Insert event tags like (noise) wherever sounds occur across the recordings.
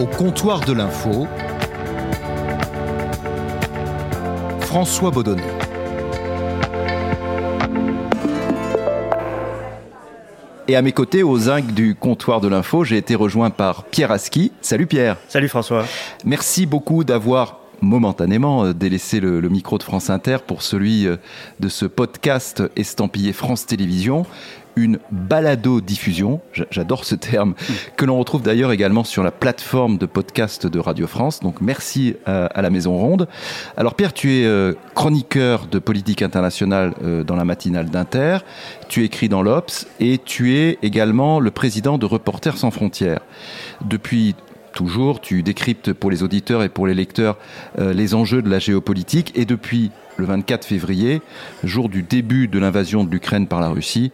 Au comptoir de l'info, François Baudonnet. Et à mes côtés, aux zinc du comptoir de l'info, j'ai été rejoint par Pierre Aski. Salut Pierre. Salut François. Merci beaucoup d'avoir momentanément euh, délaissé le, micro de France Inter pour celui euh, de ce podcast estampillé France Télévisions une balado-diffusion, j'adore ce terme, (laughs) que l'on retrouve d'ailleurs également sur la plateforme de podcast de Radio France. Donc merci à, la Maison Ronde. Alors Pierre, tu es euh, chroniqueur de politique internationale euh, dans la matinale d'Inter, tu écris dans l'Obs et tu es également le président de Reporters sans frontières. Depuis toujours, tu décryptes pour les auditeurs et pour les lecteurs euh, les enjeux de la géopolitique et depuis le 24 février, jour du début de l'invasion de l'Ukraine par la Russie,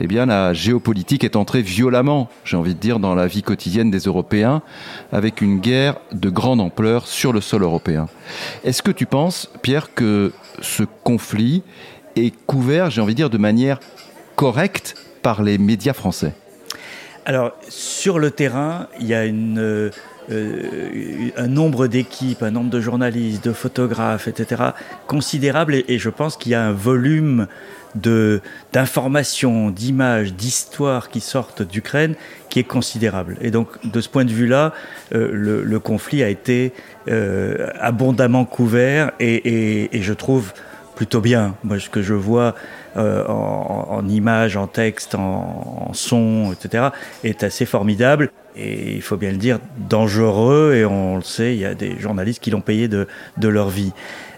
eh bien la géopolitique est entrée violemment, j'ai envie de dire, dans la vie quotidienne des Européens, avec une guerre de grande ampleur sur le sol européen. Est-ce que tu penses, Pierre, que ce conflit est couvert, j'ai envie de dire, de manière correcte par les médias français? Alors, sur le terrain, il y a euh, euh, un nombre d'équipes, un nombre de journalistes, de photographes, etc., considérable. Et, je pense qu'il y a un volume d'informations, d'images, d'histoires qui sortent d'Ukraine qui est considérable. Et donc, de ce point de vue-là, euh, le, conflit a été abondamment couvert et, et, je trouve plutôt bien. Moi, ce que je vois euh, en, images, en texte, en, son, etc., est assez formidable. Et il faut bien le dire, dangereux, et on le sait, il y a des journalistes qui l'ont payé de, de, leur vie.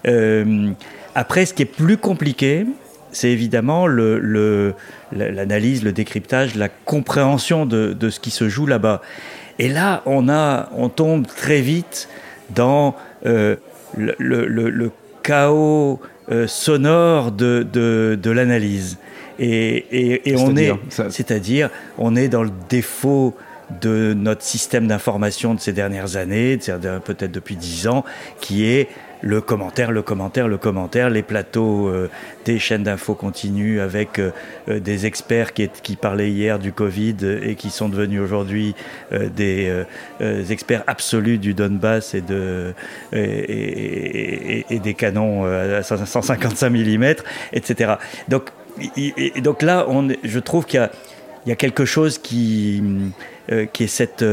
Euh, après, ce qui est plus compliqué, c'est évidemment l'analyse, le, le, décryptage, la compréhension de, de, ce qui se joue là-bas. Et là, on, a, on tombe très vite dans euh, le, le, chaos euh, sonore de, de, l'analyse. Et, et, on est, c'est-à-dire, on est dans le défaut de notre système d'information de ces dernières années, peut-être depuis dix ans, qui est le commentaire, le commentaire, le commentaire, les plateaux euh, des chaînes d'infos continues avec euh, euh, des experts qui, parlaient hier du Covid et qui sont devenus aujourd'hui des, experts absolus du Donbass et, de, et, des canons à 155 mm, etc. Donc, donc là, je trouve qu'il y a, quelque chose qui, qui est cette,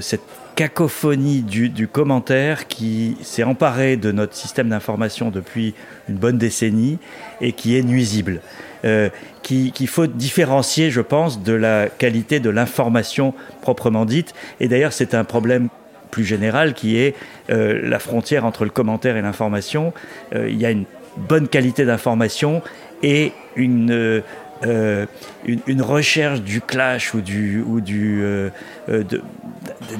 cette cacophonie du, commentaire qui s'est emparé de notre système d'information depuis une bonne décennie et qui est nuisible. Euh, qu'il faut différencier, je pense, de la qualité de l'information proprement dite. Et d'ailleurs, c'est un problème plus général qui est euh, la frontière entre le commentaire et l'information. Euh, il y a une bonne qualité d'information et une euh, une, recherche du clash ou du ou du euh, euh,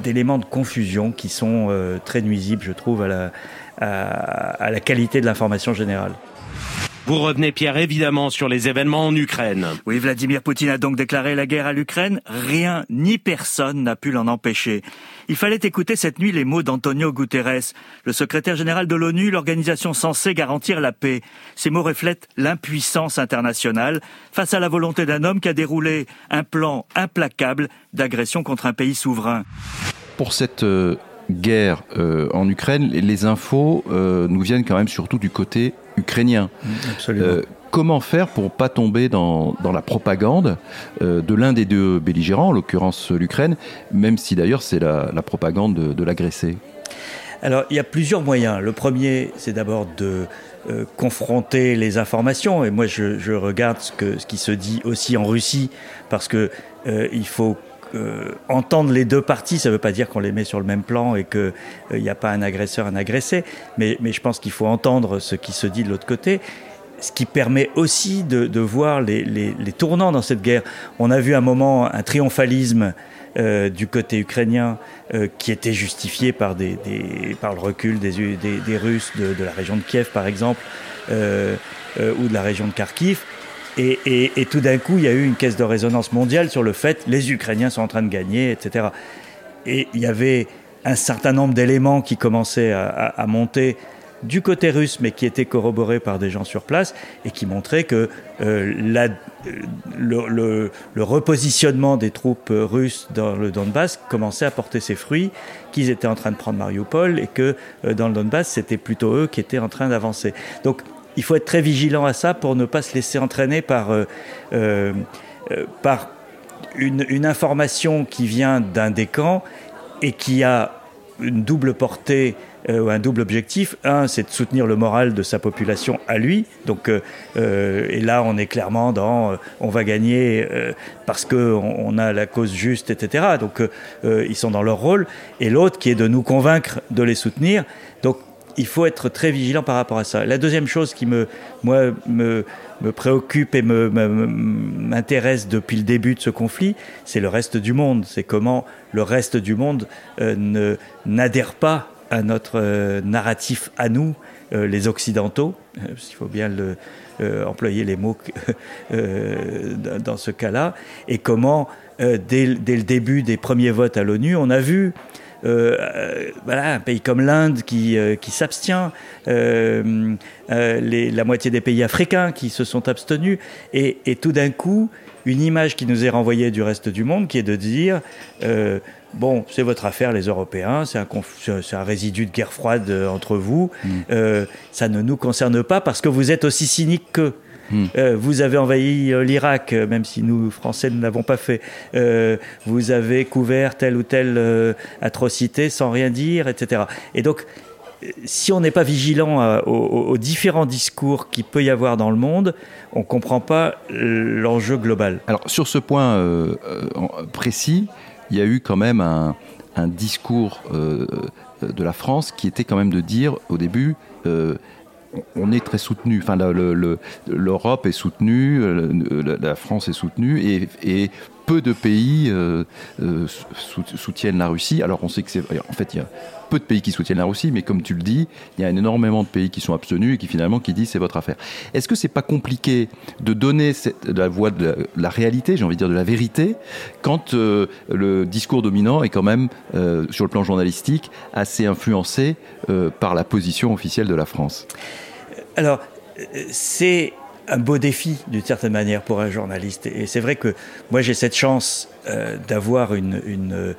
d'éléments de, confusion qui sont très nuisibles, je trouve, à la, à la qualité de l'information générale. Vous revenez, Pierre, évidemment, sur les événements en Ukraine. Oui, Vladimir Poutine a donc déclaré la guerre à l'Ukraine. Rien ni personne n'a pu l'en empêcher. Il fallait écouter cette nuit les mots d'Antonio Guterres, le secrétaire général de l'ONU, l'organisation censée garantir la paix. Ces mots reflètent l'impuissance internationale face à la volonté d'un homme qui a déroulé un plan implacable d'agression contre un pays souverain. Pour cette euh, guerre euh, en Ukraine, les infos euh, nous viennent quand même surtout du côté ukrainien. Euh, comment faire pour pas tomber dans, la propagande de l'un des deux belligérants, en l'occurrence l'Ukraine, même si d'ailleurs c'est la, propagande de, l'agressé Alors il y a plusieurs moyens. Le premier, c'est d'abord de confronter les informations. Et moi, je, regarde ce, que, ce qui se dit aussi en Russie, parce que il faut entendre les deux parties, ça ne veut pas dire qu'on les met sur le même plan et qu'il n'y euh, a pas un agresseur, un agressé, mais, je pense qu'il faut entendre ce qui se dit de l'autre côté ce qui permet aussi de, voir les, tournants dans cette guerre. On a vu un moment un triomphalisme euh, du côté ukrainien euh, qui était justifié par, le recul des Russes de, la région de Kiev, par exemple, ou de la région de Kharkiv. Et, tout d'un coup, il y a eu une caisse de résonance mondiale sur le fait les Ukrainiens sont en train de gagner, etc. Et il y avait un certain nombre d'éléments qui commençaient à, monter du côté russe, mais qui étaient corroborés par des gens sur place et qui montraient que euh, le, repositionnement des troupes russes dans le Donbass commençait à porter ses fruits, qu'ils étaient en train de prendre Mariupol et que dans le Donbass, c'était plutôt eux qui étaient en train d'avancer. Donc il faut être très vigilant à ça pour ne pas se laisser entraîner par, par une, information qui vient d'un des camps et qui a une double portée euh, un double objectif. Un, c'est de soutenir le moral de sa population à lui. Donc, euh, euh, et là, on est clairement dans on va gagner parce qu'on on a la cause juste, etc. Donc, ils sont dans leur rôle. Et l'autre, qui est de nous convaincre de les soutenir. Donc, il faut être très vigilant par rapport à ça. La deuxième chose qui me, me, me préoccupe et m'intéresse depuis le début de ce conflit, c'est le reste du monde. C'est comment le reste du monde euh, n'adhère pas à notre euh, narratif à nous, euh, les Occidentaux. Il faut bien employer les mots (laughs) dans ce cas-là. Et comment, dès, le début des premiers votes à l'ONU, on a vu euh, euh, voilà, un pays comme l'Inde qui, euh, qui s'abstient, la moitié des pays africains qui se sont abstenus, et, tout d'un coup, une image qui nous est renvoyée du reste du monde, qui est de dire bon, c'est votre affaire, les Européens, c'est un, un, résidu de guerre froide entre vous, mm. ça ne nous concerne pas parce que vous êtes aussi cynique qu'eux. Euh, vous avez envahi euh, l'Irak, euh, même si nous, Français, ne l'avons pas fait. vous avez couvert telle ou telle atrocité sans rien dire, etc. Et donc, si on n'est pas vigilant aux, différents discours qu'il peut y avoir dans le monde, on ne comprend pas l'enjeu global. Alors, sur ce point précis, il y a eu quand même un, discours de la France qui était quand même de dire au début on est très soutenu. Enfin, l'Europe est soutenue, la France est soutenue, et, peu de pays euh, euh, soutiennent la Russie. Alors, on sait que c'est. En fait, il y a peu de pays qui soutiennent la Russie, mais comme tu le dis, il y a énormément de pays qui sont abstenus et qui finalement qui disent c'est votre affaire. Est-ce que c'est pas compliqué de donner la voix de la, réalité, j'ai envie de dire de la vérité, quand euh, le discours dominant est quand même, sur le plan journalistique, assez influencé par la position officielle de la France? Alors, c'est un beau défi d'une certaine manière pour un journaliste. Et c'est vrai que moi j'ai cette chance euh, d'avoir une, euh,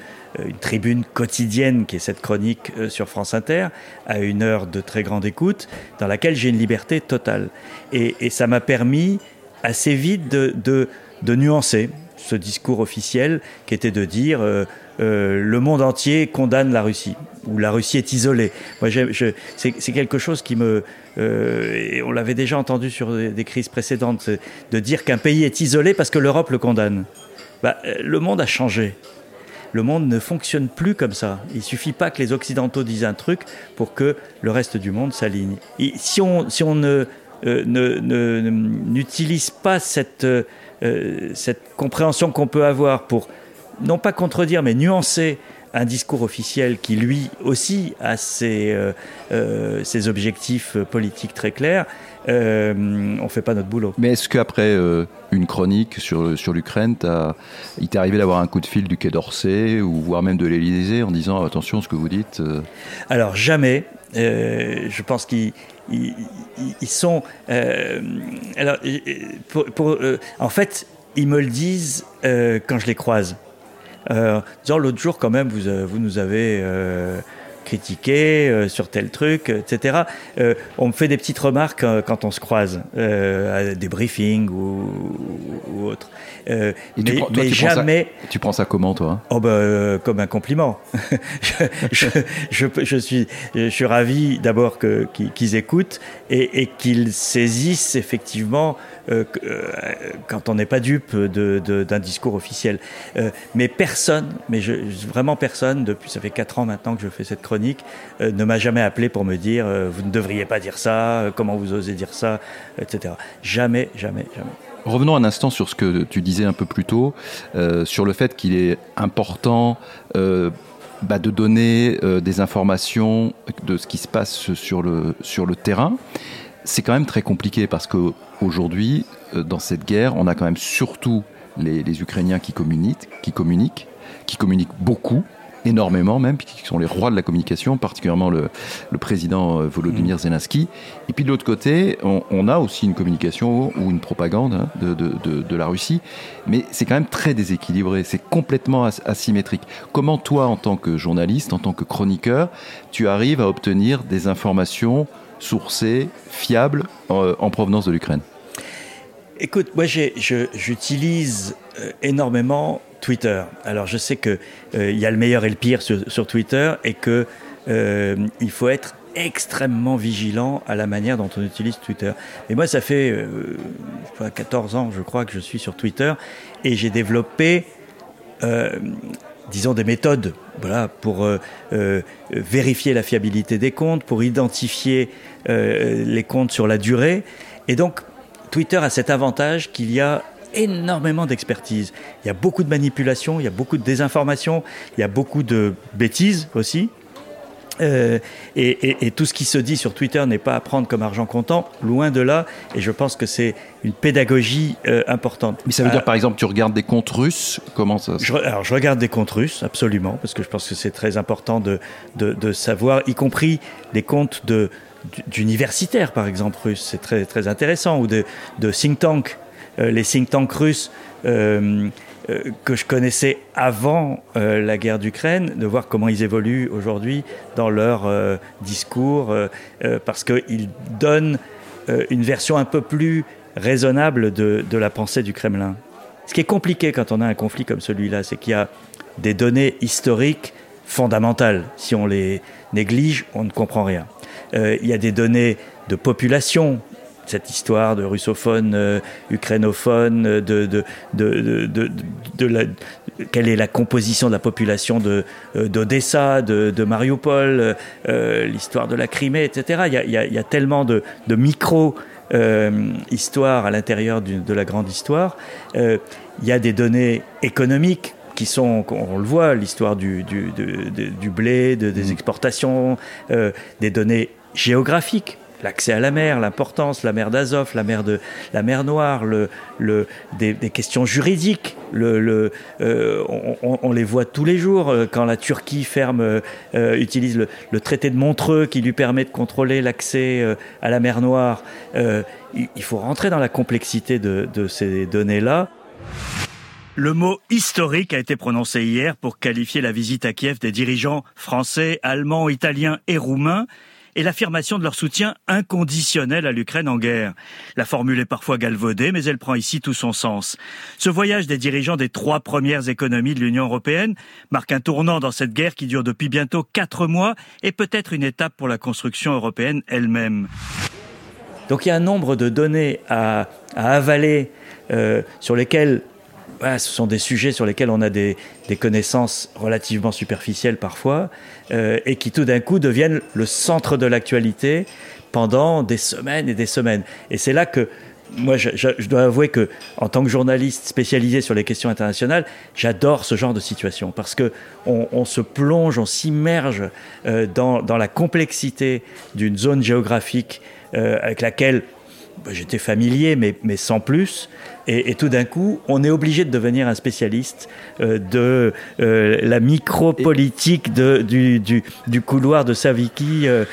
une, tribune quotidienne qui est cette chronique euh, sur France Inter à une heure de très grande écoute dans laquelle j'ai une liberté totale. Et, ça m'a permis assez vite de, de, nuancer ce discours officiel qui était de dire le monde entier condamne la Russie ou la Russie est isolée. Moi, c'est quelque chose qui me et on l'avait déjà entendu sur des, crises précédentes, de dire qu'un pays est isolé parce que l'Europe le condamne. Bah, euh, le monde a changé. Le monde ne fonctionne plus comme ça. Il suffit pas que les Occidentaux disent un truc pour que le reste du monde s'aligne. Si on, si on ne euh, n'utilise pas cette, cette compréhension qu'on peut avoir pour, non pas contredire, mais nuancer un discours officiel qui lui aussi a ses, euh, euh, ses objectifs politiques très clairs, euh, on fait pas notre boulot. Mais est-ce qu'après une chronique sur, sur l'Ukraine, il t'est arrivé d'avoir un coup de fil du Quai d'Orsay ou voire même de l'Élysée en disant attention ce que vous dites Alors jamais. je pense qu'ils ils, sont. alors, pour, en fait, ils me le disent quand je les croise. Euh, l'autre jour quand même vous, euh, vous nous avez euh, critiqué euh, sur tel truc, etc. Euh, on me fait des petites remarques quand on se croise, à des briefings ou, ou autre. mais, tu prends, mais jamais. ça, tu prends ça comment toi? Oh bah, comme un compliment. (laughs) je, je, je, suis je suis ravi d'abord qu'ils écoutent et, et qu'ils saisissent effectivement euh, euh, quand on n'est pas dupe d'un discours officiel. Euh, mais personne, mais je, vraiment personne, depuis ça fait 4 ans maintenant que je fais cette chronique, ne m'a jamais appelé pour me dire vous ne devriez pas dire ça, comment vous osez dire ça, etc. Jamais, jamais, jamais. Revenons un instant sur ce que tu disais un peu plus tôt, sur le fait qu'il est important bah, de donner des informations de ce qui se passe sur le, sur le terrain c'est quand même très compliqué parce qu'aujourd'hui, euh, dans cette guerre, on a quand même surtout les, Ukrainiens qui communiquent, qui communiquent, qui communiquent beaucoup, énormément même, qui sont les rois de la communication, particulièrement le, le président euh, Volodymyr mm. Zelensky. Et puis de l'autre côté, on, a aussi une communication ou une propagande hein, de, de, de, la Russie, mais c'est quand même très déséquilibré, c'est complètement asymétrique. Comment toi, en tant que journaliste, en tant que chroniqueur, tu arrives à obtenir des informations sourcées, fiables, euh, en provenance de l'Ukraine? Écoute, moi j'utilise euh, énormément Twitter. Alors je sais qu'il euh, y a le meilleur et le pire sur, Twitter et que euh, il faut être extrêmement vigilant à la manière dont on utilise Twitter. Et moi ça fait 14 ans je crois que je suis sur Twitter et j'ai développé disons des méthodes voilà, pour vérifier la fiabilité des comptes, pour identifier les comptes sur la durée. Et donc, Twitter a cet avantage qu'il y a énormément d'expertise. Il y a beaucoup de manipulation, il y a beaucoup de désinformation, il y a beaucoup de bêtises aussi. Euh, et, tout ce qui se dit sur Twitter n'est pas à prendre comme argent comptant, loin de là. Et je pense que c'est une pédagogie euh, importante. Mais ça veut dire, euh, par exemple, tu regardes des comptes russes Comment ça je, Alors, je regarde des comptes russes, absolument, parce que je pense que c'est très important de, de, de, savoir, y compris des comptes de, d'universitaires, par exemple, russes. C'est très, très intéressant. Ou de, de think tanks. Euh, les think tanks russes euh, euh, que je connaissais avant la guerre d'Ukraine, de voir comment ils évoluent aujourd'hui dans leur discours, parce qu'ils donnent une version un peu plus raisonnable de, la pensée du Kremlin. Ce qui est compliqué quand on a un conflit comme celui-là, c'est qu'il y a des données historiques fondamentales. Si on les néglige, on ne comprend rien. Il y a des données de population, cette histoire de russophone, euh, ukrainophone, de, de, de, de, la, quelle est la composition de la population de euh, d'Odessa, de, de, Mariupol, l'histoire de la Crimée, etc. Il y a, il y a, il y a tellement de, micro histoires à l'intérieur de la grande histoire. il y a des données économiques qui sont, on le voit, l'histoire du, du, du, blé, des mmh. exportations, des données géographique, l'accès à la mer, l'importance, la mer d'Azov, la mer de la mer Noire, des, questions juridiques. Euh, on, les voit tous les jours euh, quand la Turquie ferme, euh, utilise le, traité de Montreux qui lui permet de contrôler l'accès à la mer Noire. il faut rentrer dans la complexité de, de ces données-là. Le mot historique a été prononcé hier pour qualifier la visite à Kiev des dirigeants français, allemands, italiens et roumains et l'affirmation de leur soutien inconditionnel à l'Ukraine en guerre. La formule est parfois galvaudée, mais elle prend ici tout son sens. Ce voyage des dirigeants des trois premières économies de l'Union européenne marque un tournant dans cette guerre qui dure depuis bientôt quatre mois et peut-être une étape pour la construction européenne elle-même. Donc il y a un nombre de données à, avaler euh, sur lesquelles ce sont des sujets sur lesquels on a des, connaissances relativement superficielles parfois, euh, et qui tout d'un coup deviennent le centre de l'actualité pendant des semaines et des semaines. Et c'est là que moi, je, dois avouer que, en tant que journaliste spécialisé sur les questions internationales, j'adore ce genre de situation parce que on, se plonge, on s'immerge euh, dans, la complexité d'une zone géographique euh, avec laquelle bah, j'étais familier, mais, mais sans plus. Et, tout d'un coup, on est obligé de devenir un spécialiste euh, de euh, la micro-politique du, du, du, couloir de Saviki euh,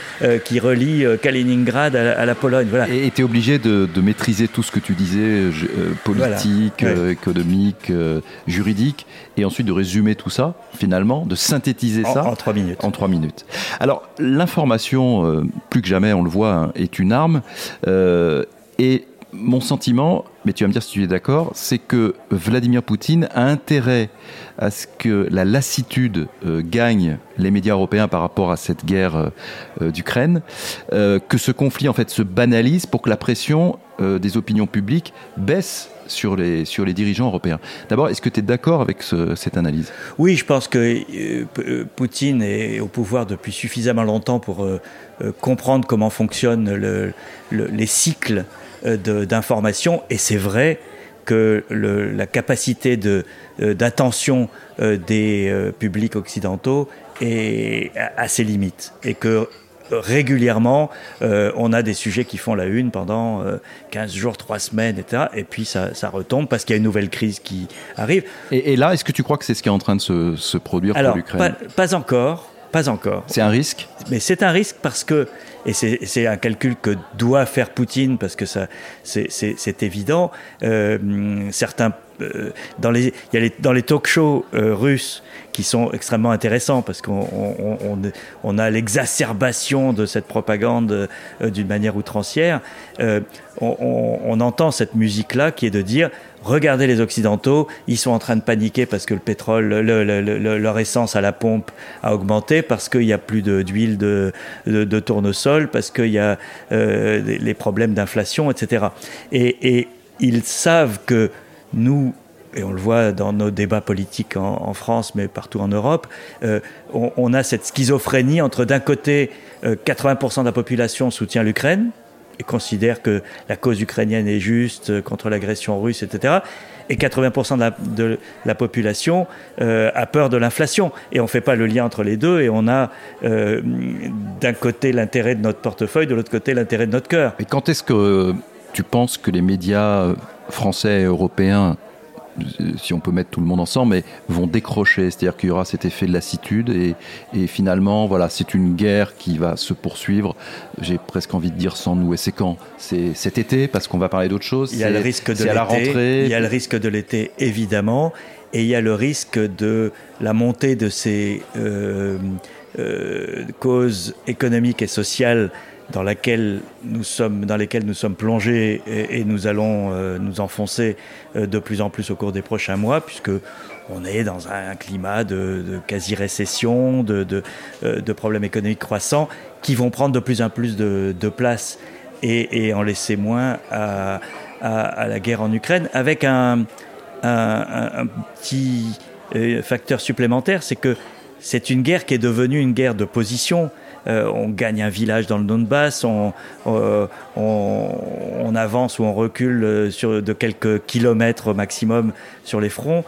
qui relie Kaliningrad à, la Pologne. Voilà. Et tu es obligé de, de, maîtriser tout ce que tu disais, politique, économique, juridique, et ensuite de résumer tout ça, finalement, de synthétiser ça. En trois minutes. En trois minutes. Alors, l'information, plus que jamais, on le voit, hein, est une arme. et mon sentiment, mais tu vas me dire si tu es d'accord, c'est que Vladimir Poutine a intérêt à ce que la lassitude euh, gagne les médias européens par rapport à cette guerre euh, euh, d'Ukraine, que ce conflit en fait se banalise pour que la pression des opinions publiques baisse sur les, sur les dirigeants européens. D'abord, est-ce que tu es d'accord avec cette analyse? Oui, je pense que Poutine est au pouvoir depuis suffisamment longtemps pour comprendre comment fonctionnent le, les cycles euh, d'information et c'est vrai que le, la capacité de, euh, d'attention euh, des publics occidentaux est à, ses limites et que régulièrement, on a des sujets qui font la une pendant 15 jours, 3 semaines, etc. Et puis ça, retombe parce qu'il y a une nouvelle crise qui arrive. Et, là, est-ce que tu crois que c'est ce qui est en train de se, produire pour l'Ukraine? pas encore. Pas encore. C'est un risque? Mais c'est un risque parce que, et c'est un calcul que doit faire Poutine, parce que ça, c'est évident, euh, certains, euh, dans, les, y a les, dans les talk shows euh, russes qui sont extrêmement intéressants, parce qu'on on, on, a l'exacerbation de cette propagande d'une manière outrancière, on, entend cette musique-là qui est de dire regardez les Occidentaux, ils sont en train de paniquer parce que le pétrole, leur essence à la pompe a augmenté, parce qu'il n'y a plus d'huile de, de, tournesol, parce qu'il y a euh, les problèmes d'inflation, etc. Et, ils savent que nous, et on le voit dans nos débats politiques en, France, mais partout en Europe, euh, on, a cette schizophrénie entre d'un côté, 80% euh, de la population soutient l'Ukraine, et considère que la cause ukrainienne est juste euh, contre l'agression russe, etc. Et 80% de la, population euh, a peur de l'inflation. Et on ne fait pas le lien entre les deux. Et on a euh, d'un côté l'intérêt de notre portefeuille, de l'autre côté l'intérêt de notre cœur. Et quand est-ce que tu penses que les médias français et européens si on peut mettre tout le monde ensemble, mais vont décrocher. C'est-à-dire qu'il y aura cet effet de lassitude et, et finalement, voilà, c'est une guerre qui va se poursuivre. J'ai presque envie de dire sans nous. Et c'est quand? C'est cet été parce qu'on va parler d'autre chose. Il y a le risque de l'été. Il y a le risque de l'été, évidemment, et il y a le risque de la montée de ces euh, euh, causes économiques et sociales dans, laquelle nous sommes, dans lesquelles nous sommes plongés et, nous allons euh, nous enfoncer euh, de plus en plus au cours des prochains mois, puisque on est dans un climat de, quasi-récession, de, euh, de, problèmes économiques croissants, qui vont prendre de plus en plus de, place et, en laisser moins à, la guerre en Ukraine, avec un petit facteur supplémentaire, c'est que c'est une guerre qui est devenue une guerre de position. Euh, on gagne un village dans le Donbass, on, euh, on, avance ou on recule euh, sur, de quelques kilomètres au maximum sur les fronts.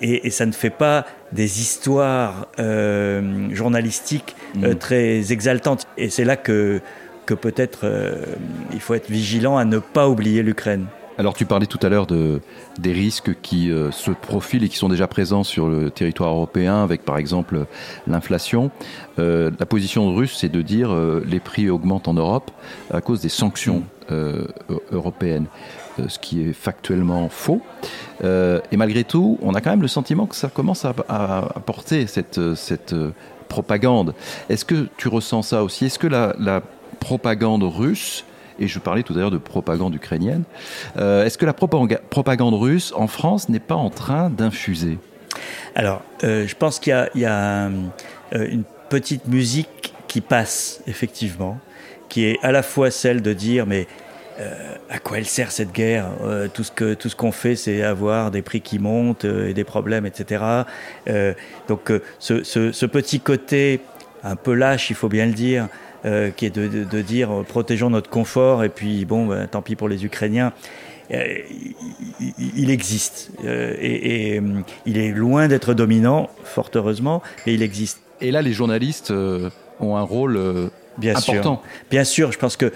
Et, ça ne fait pas des histoires journalistiques mmh. très exaltantes. Et c'est là que, que peut-être il faut être vigilant à ne pas oublier l'Ukraine. Alors tu parlais tout à l'heure de, des risques qui euh, se profilent et qui sont déjà présents sur le territoire européen avec par exemple l'inflation. Euh, la position russe c'est de dire euh, les prix augmentent en Europe à cause des sanctions européennes, ce qui est factuellement faux. et malgré tout, on a quand même le sentiment que ça commence à, porter cette, cette propagande. Est-ce que tu ressens ça aussi? Est-ce que la propagande russe et je parlais tout à l'heure de propagande ukrainienne. Euh, est-ce que la propagande russe en France n'est pas en train d'infuser? Alors, euh, je pense qu'il y a, euh, une petite musique qui passe, effectivement, qui est à la fois celle de dire, mais à quoi elle sert cette guerre? Tout ce que tout ce qu'on fait, c'est avoir des prix qui montent et des problèmes, etc. donc ce, petit côté un peu lâche, il faut bien le dire, euh, qui est de, dire euh, protégeons notre confort et puis bon, ben, tant pis pour les Ukrainiens. Euh, il, existe et, il est loin d'être dominant, fort heureusement, mais il existe. Et là, les journalistes ont un rôle Bien important. Sûr. Bien sûr, je pense que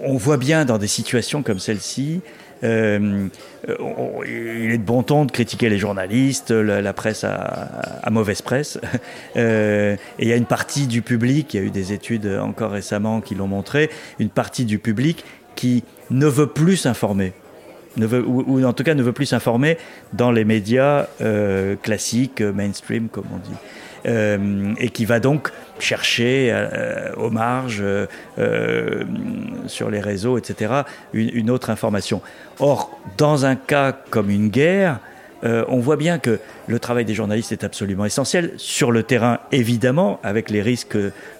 on voit bien dans des situations comme celle-ci euh, il est de bon ton de critiquer les journalistes, la, presse à, mauvaise presse. (laughs) Euh, et il y a une partie du public, il y a eu des études encore récemment qui l'ont montré, une partie du public qui ne veut plus s'informer. Ou, en tout cas ne veut plus s'informer dans les médias euh, classiques, mainstream comme on dit. Euh, et qui va donc chercher euh, aux marges, euh, sur les réseaux, etc., une, autre information. Or, dans un cas comme une guerre, on voit bien que le travail des journalistes est absolument essentiel, sur le terrain évidemment, avec les risques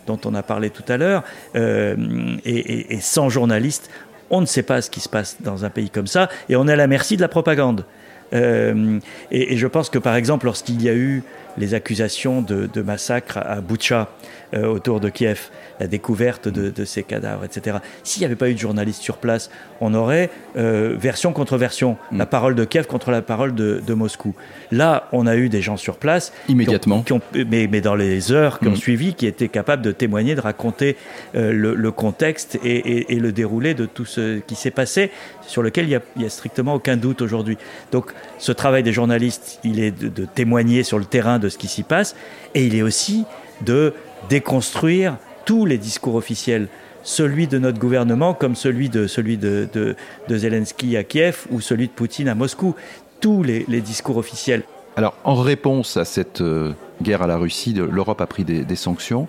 dont on a parlé tout à l'heure, et, sans journalistes, on ne sait pas ce qui se passe dans un pays comme ça, et on est à la merci de la propagande. et, je pense que par exemple, lorsqu'il y a eu les accusations de, de massacre à Boucha, autour de Kiev la découverte de, ces cadavres, etc. S'il n'y avait pas eu de journalistes sur place, on aurait euh, version contre version, mm. la parole de Kiev contre la parole de, Moscou. Là, on a eu des gens sur place. Immédiatement. Qui ont, mais, mais, dans les heures qui ont mm. suivi, qui étaient capables de témoigner, de raconter euh, le, contexte et, le déroulé de tout ce qui s'est passé, sur lequel il n'y a, strictement aucun doute aujourd'hui. Donc, ce travail des journalistes, il est de témoigner sur le terrain de ce qui s'y passe, et il est aussi de déconstruire tous les discours officiels, celui de notre gouvernement comme celui de, celui de, Zelensky à Kiev ou celui de Poutine à Moscou, tous les, discours officiels. Alors, en réponse à cette euh, guerre à la Russie, l'Europe a pris des, sanctions.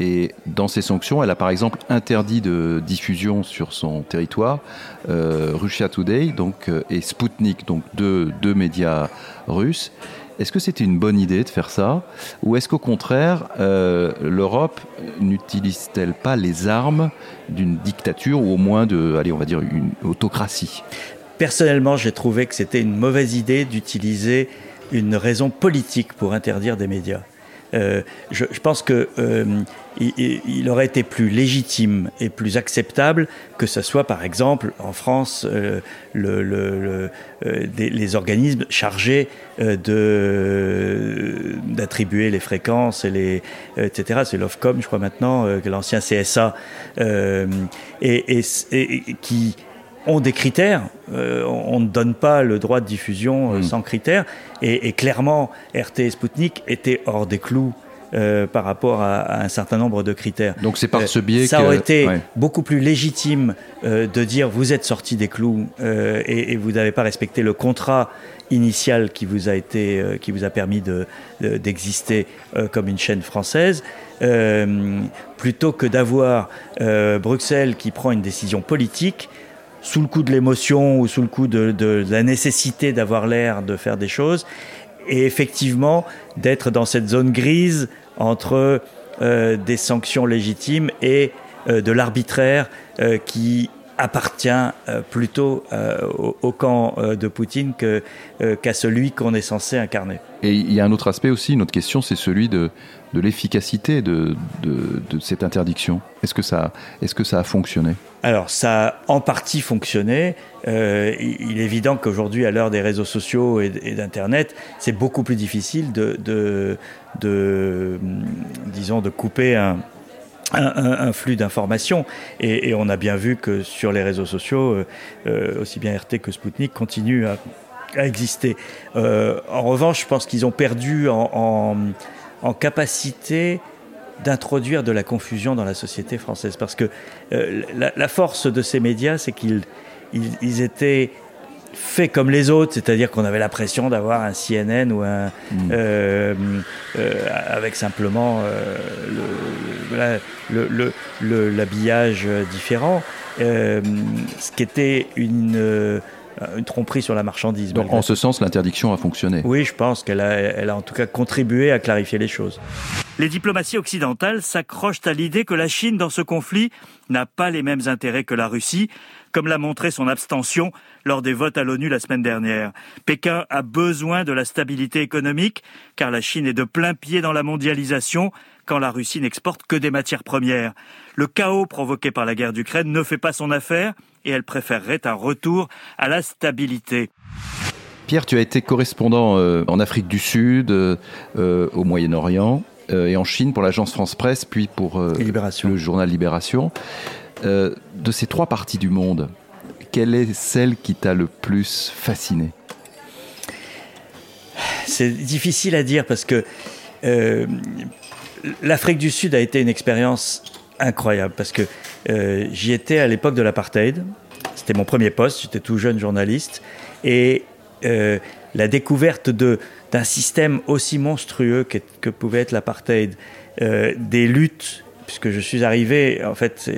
Et dans ces sanctions, elle a par exemple interdit de diffusion sur son territoire euh, Russia Today donc, euh, et Sputnik, donc deux, deux médias russes. Est-ce que c'était une bonne idée de faire ça Ou est-ce qu'au contraire, euh, l'Europe n'utilise-t-elle pas les armes d'une dictature ou au moins de, allez, une autocratie? Personnellement, j'ai trouvé que c'était une mauvaise idée d'utiliser une raison politique pour interdire des médias. Euh, je, pense que euh, il, aurait été plus légitime et plus acceptable que ce soit, par exemple, en France, euh, le, les organismes chargés d'attribuer les fréquences et etc. C'est l'Ofcom, je crois maintenant, l'ancien CSA, et, qui ont des critères. on ne donne pas le droit de diffusion mm. sans critères. Et, et, clairement, RT et Sputnik étaient hors des clous euh, par rapport à, un certain nombre de critères. Donc c'est par ce biais ça aurait été beaucoup plus légitime euh, de dire vous êtes sorti des clous euh, et, vous n'avez pas respecté le contrat initial qui vous a été qui vous a permis de, d'exister comme une chaîne française plutôt que d'avoir Bruxelles qui prend une décision politique sous le coup de l'émotion ou sous le coup de, la nécessité d'avoir l'air de faire des choses et effectivement d'être dans cette zone grise entre euh, des sanctions légitimes et euh, de l'arbitraire euh, qui appartient plutôt au, camp de Poutine qu'à celui qu'on est censé incarner. Et il y a un autre aspect aussi, une autre question, c'est celui de, de l'efficacité de, cette interdiction. Est-ce que, ça, que ça a fonctionné? Alors, ça a en partie fonctionné. Euh, il est évident qu'aujourd'hui, à l'heure des réseaux sociaux et, d'Internet, c'est beaucoup plus difficile de, disons, de couper un, flux d'informations. Et, on a bien vu que sur les réseaux sociaux, euh, euh, aussi bien RT que Sputnik continuent à, exister. en revanche, je pense qu'ils ont perdu en capacité d'introduire de la confusion dans la société française. Parce que euh, la, force de ces médias, c'est qu'ils ils, étaient faits comme les autres, c'est-à-dire qu'on avait l'impression d'avoir un CNN ou un mm. euh, euh, avec simplement l'habillage différent, ce qui était une une tromperie sur la marchandise. Donc en ce sens, l'interdiction a fonctionné. Oui, je pense qu'elle a, elle a en tout cas contribué à clarifier les choses. Les diplomaties occidentales s'accrochent à l'idée que la Chine, dans ce conflit, n'a pas les mêmes intérêts que la Russie, comme l'a montré son abstention lors des votes à l'ONU la semaine dernière. Pékin a besoin de la stabilité économique, car la Chine est de plein pied dans la mondialisation, quand la Russie n'exporte que des matières premières. Le chaos provoqué par la guerre d'Ukraine ne fait pas son affaire, et elle préférerait un retour à la stabilité. Pierre, tu as été correspondant euh, en Afrique du Sud, euh, euh, au Moyen-Orient et en Chine pour l'agence France Presse, puis pour le journal Libération. de ces trois parties du monde, quelle est celle qui t'a le plus fasciné? C'est difficile à dire parce que l'Afrique du Sud a été une expérience incroyable parce que euh, j'y étais à l'époque de l'apartheid. C'était mon premier poste, j'étais tout jeune journaliste. Et euh, la découverte d'un système aussi monstrueux que, pouvait être l'apartheid, euh, des luttes, puisque je suis arrivé, en fait,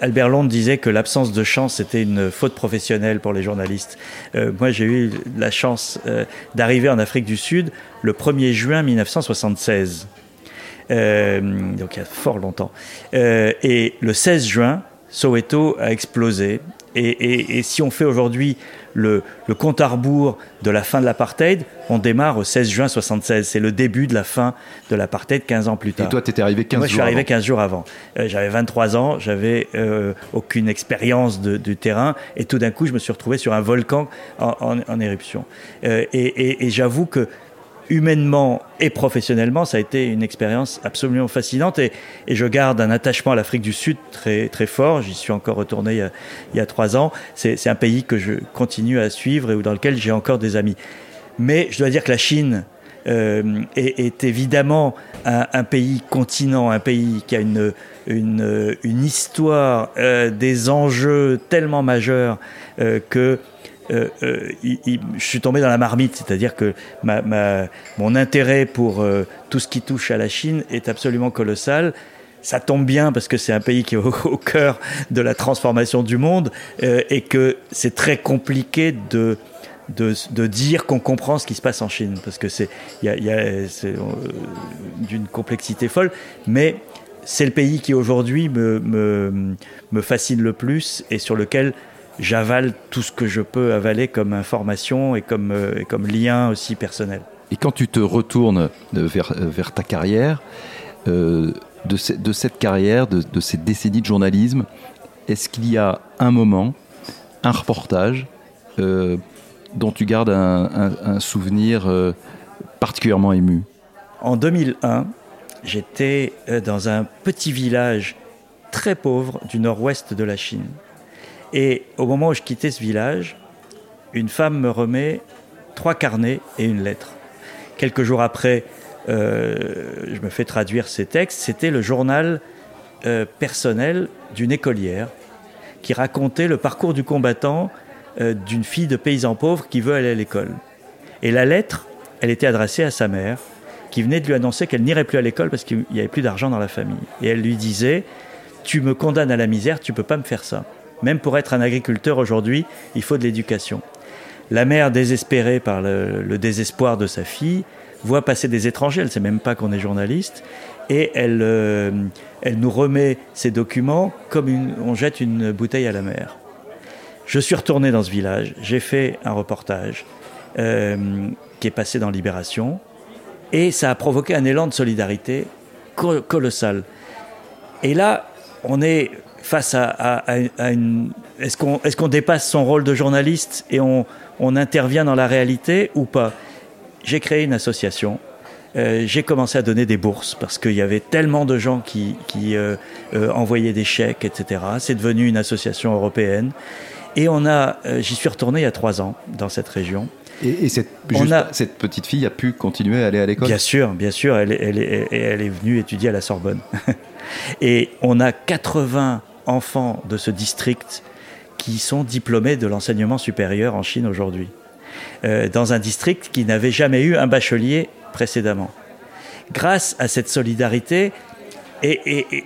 Albert Londres disait que l'absence de chance c'était une faute professionnelle pour les journalistes. moi, j'ai eu la chance d'arriver en Afrique du Sud le 1er juin 1976. Euh, donc il y a fort longtemps. Euh, et le 16 juin, Soweto a explosé et, si on fait aujourd'hui le, compte à rebours de la fin de l'apartheid, on démarre au 16 juin 76. C'est le début de la fin de l'apartheid 15 ans plus tard. Et toi, tu étais arrivé 15 jours Moi, je suis arrivé 15 jours avant. Euh, j'avais 23 ans, j'avais euh, aucune expérience du terrain, et tout d'un coup, je me suis retrouvé sur un volcan en, éruption. Euh, et j'avoue que humainement et professionnellement, ça a été une expérience absolument fascinante et, je garde un attachement à l'Afrique du Sud très, très fort. J'y suis encore retourné il y a, trois ans. C'est un pays que je continue à suivre et dans lequel j'ai encore des amis. Mais je dois dire que la Chine euh, est, évidemment un, pays continent, un pays qui a une, une, histoire, euh, des enjeux tellement majeurs euh, que euh, euh, je suis tombé dans la marmite, c'est-à-dire que mon intérêt pour euh, tout ce qui touche à la Chine est absolument colossal. Ça tombe bien parce que c'est un pays qui est au, cœur de la transformation du monde et que c'est très compliqué de, dire qu'on comprend ce qui se passe en Chine parce que c'est d'une complexité folle, mais c'est le pays qui aujourd'hui me fascine le plus et sur lequel j'avale tout ce que je peux avaler comme information et comme, euh, comme lien aussi personnel. Et quand tu te retournes vers, vers ta carrière, euh, de, de, cette carrière, de, de, cette décennie de journalisme, est-ce qu'il y a un moment, un reportage euh, dont tu gardes un, un, souvenir particulièrement ému? En 2001, j'étais dans un petit village très pauvre du nord-ouest de la Chine et au moment où je quittais ce village, une femme me remet trois carnets et une lettre. Quelques jours après, euh, je me fais traduire ces textes. C'était le journal euh, personnel d'une écolière qui racontait le parcours du combattant euh, d'une fille de paysan pauvre qui veut aller à l'école. Et la lettre, elle était adressée à sa mère, qui venait de lui annoncer qu'elle n'irait plus à l'école parce qu'il n'y avait plus d'argent dans la famille. Et elle lui disait Tu me condamnes à la misère, tu peux pas me faire ça. Même pour être un agriculteur aujourd'hui, il faut de l'éducation. La mère, désespérée par le, désespoir de sa fille, voit passer des étrangers, elle ne sait même pas qu'on est journaliste, et elle, euh, elle nous remet ces documents comme on jette une bouteille à la mer. Je suis retourné dans ce village, j'ai fait un reportage euh, qui est passé dans Libération, et ça a provoqué un élan de solidarité colossal. Et là, on est face à, une... Est-ce qu'on est qu'on dépasse son rôle de journaliste et on, on intervient dans la réalité ou pas? J'ai créé une association. Euh, j'ai commencé à donner des bourses parce qu'il y avait tellement de gens qui, qui euh, euh, envoyaient des chèques, etc. C'est devenu une association européenne. Et on a, j'y suis retourné il y a trois ans dans cette région. Et, cette, cette, petite fille a pu continuer à aller à l'école? Bien sûr, bien sûr. Elle, elle, elle, elle est venue étudier à la Sorbonne. (laughs) et on a 80 enfants de ce district qui sont diplômés de l'enseignement supérieur en Chine aujourd'hui, euh, dans un district qui n'avait jamais eu un bachelier précédemment. Grâce à cette solidarité,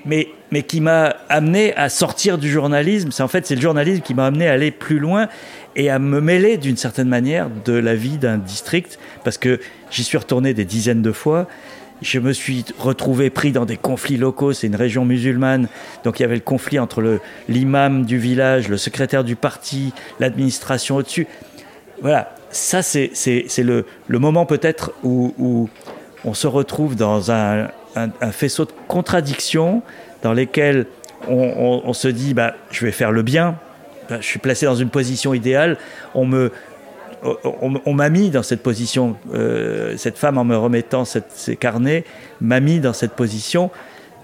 mais, mais qui m'a amené à sortir du journalisme, c'est en fait c'est le journalisme qui m'a amené à aller plus loin et à me mêler d'une certaine manière de la vie d'un district, parce que j'y suis retourné des dizaines de fois, je me suis retrouvé pris dans des conflits locaux. C'est une région musulmane, donc il y avait le conflit entre l'imam du village, le secrétaire du parti, l'administration au-dessus. Voilà, ça c'est le, moment peut-être où, on se retrouve dans un, faisceau de contradictions dans lesquelles on, on, se dit bah, je vais faire le bien, bah, je suis placé dans une position idéale, on me, on, m'a mis dans cette position, euh, cette femme en me remettant ces carnets m'a mis dans cette position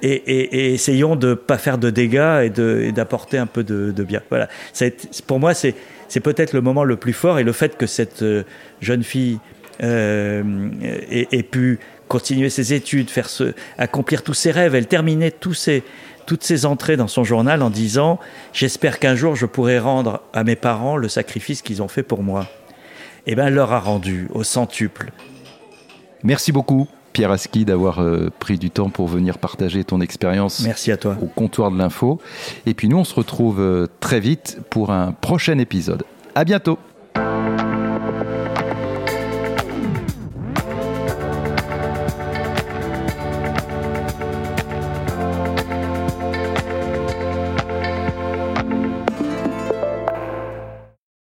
et, essayons de ne pas faire de dégâts et d'apporter un peu de, bien. Voilà. pour moi, c'est peut-être le moment le plus fort et le fait que cette euh, jeune fille euh, ait, pu continuer ses études, faire accomplir tous ses rêves, elle terminait toutes ses entrées dans son journal en disant J'espère qu'un jour je pourrai rendre à mes parents le sacrifice qu'ils ont fait pour moi eh ben, leur a rendu au centuple. Merci beaucoup. Pierre Aski d'avoir euh, pris du temps pour venir partager ton expérience Merci à toi. au comptoir de l'info. Et puis nous, on se retrouve euh, très vite pour un prochain épisode. À bientôt.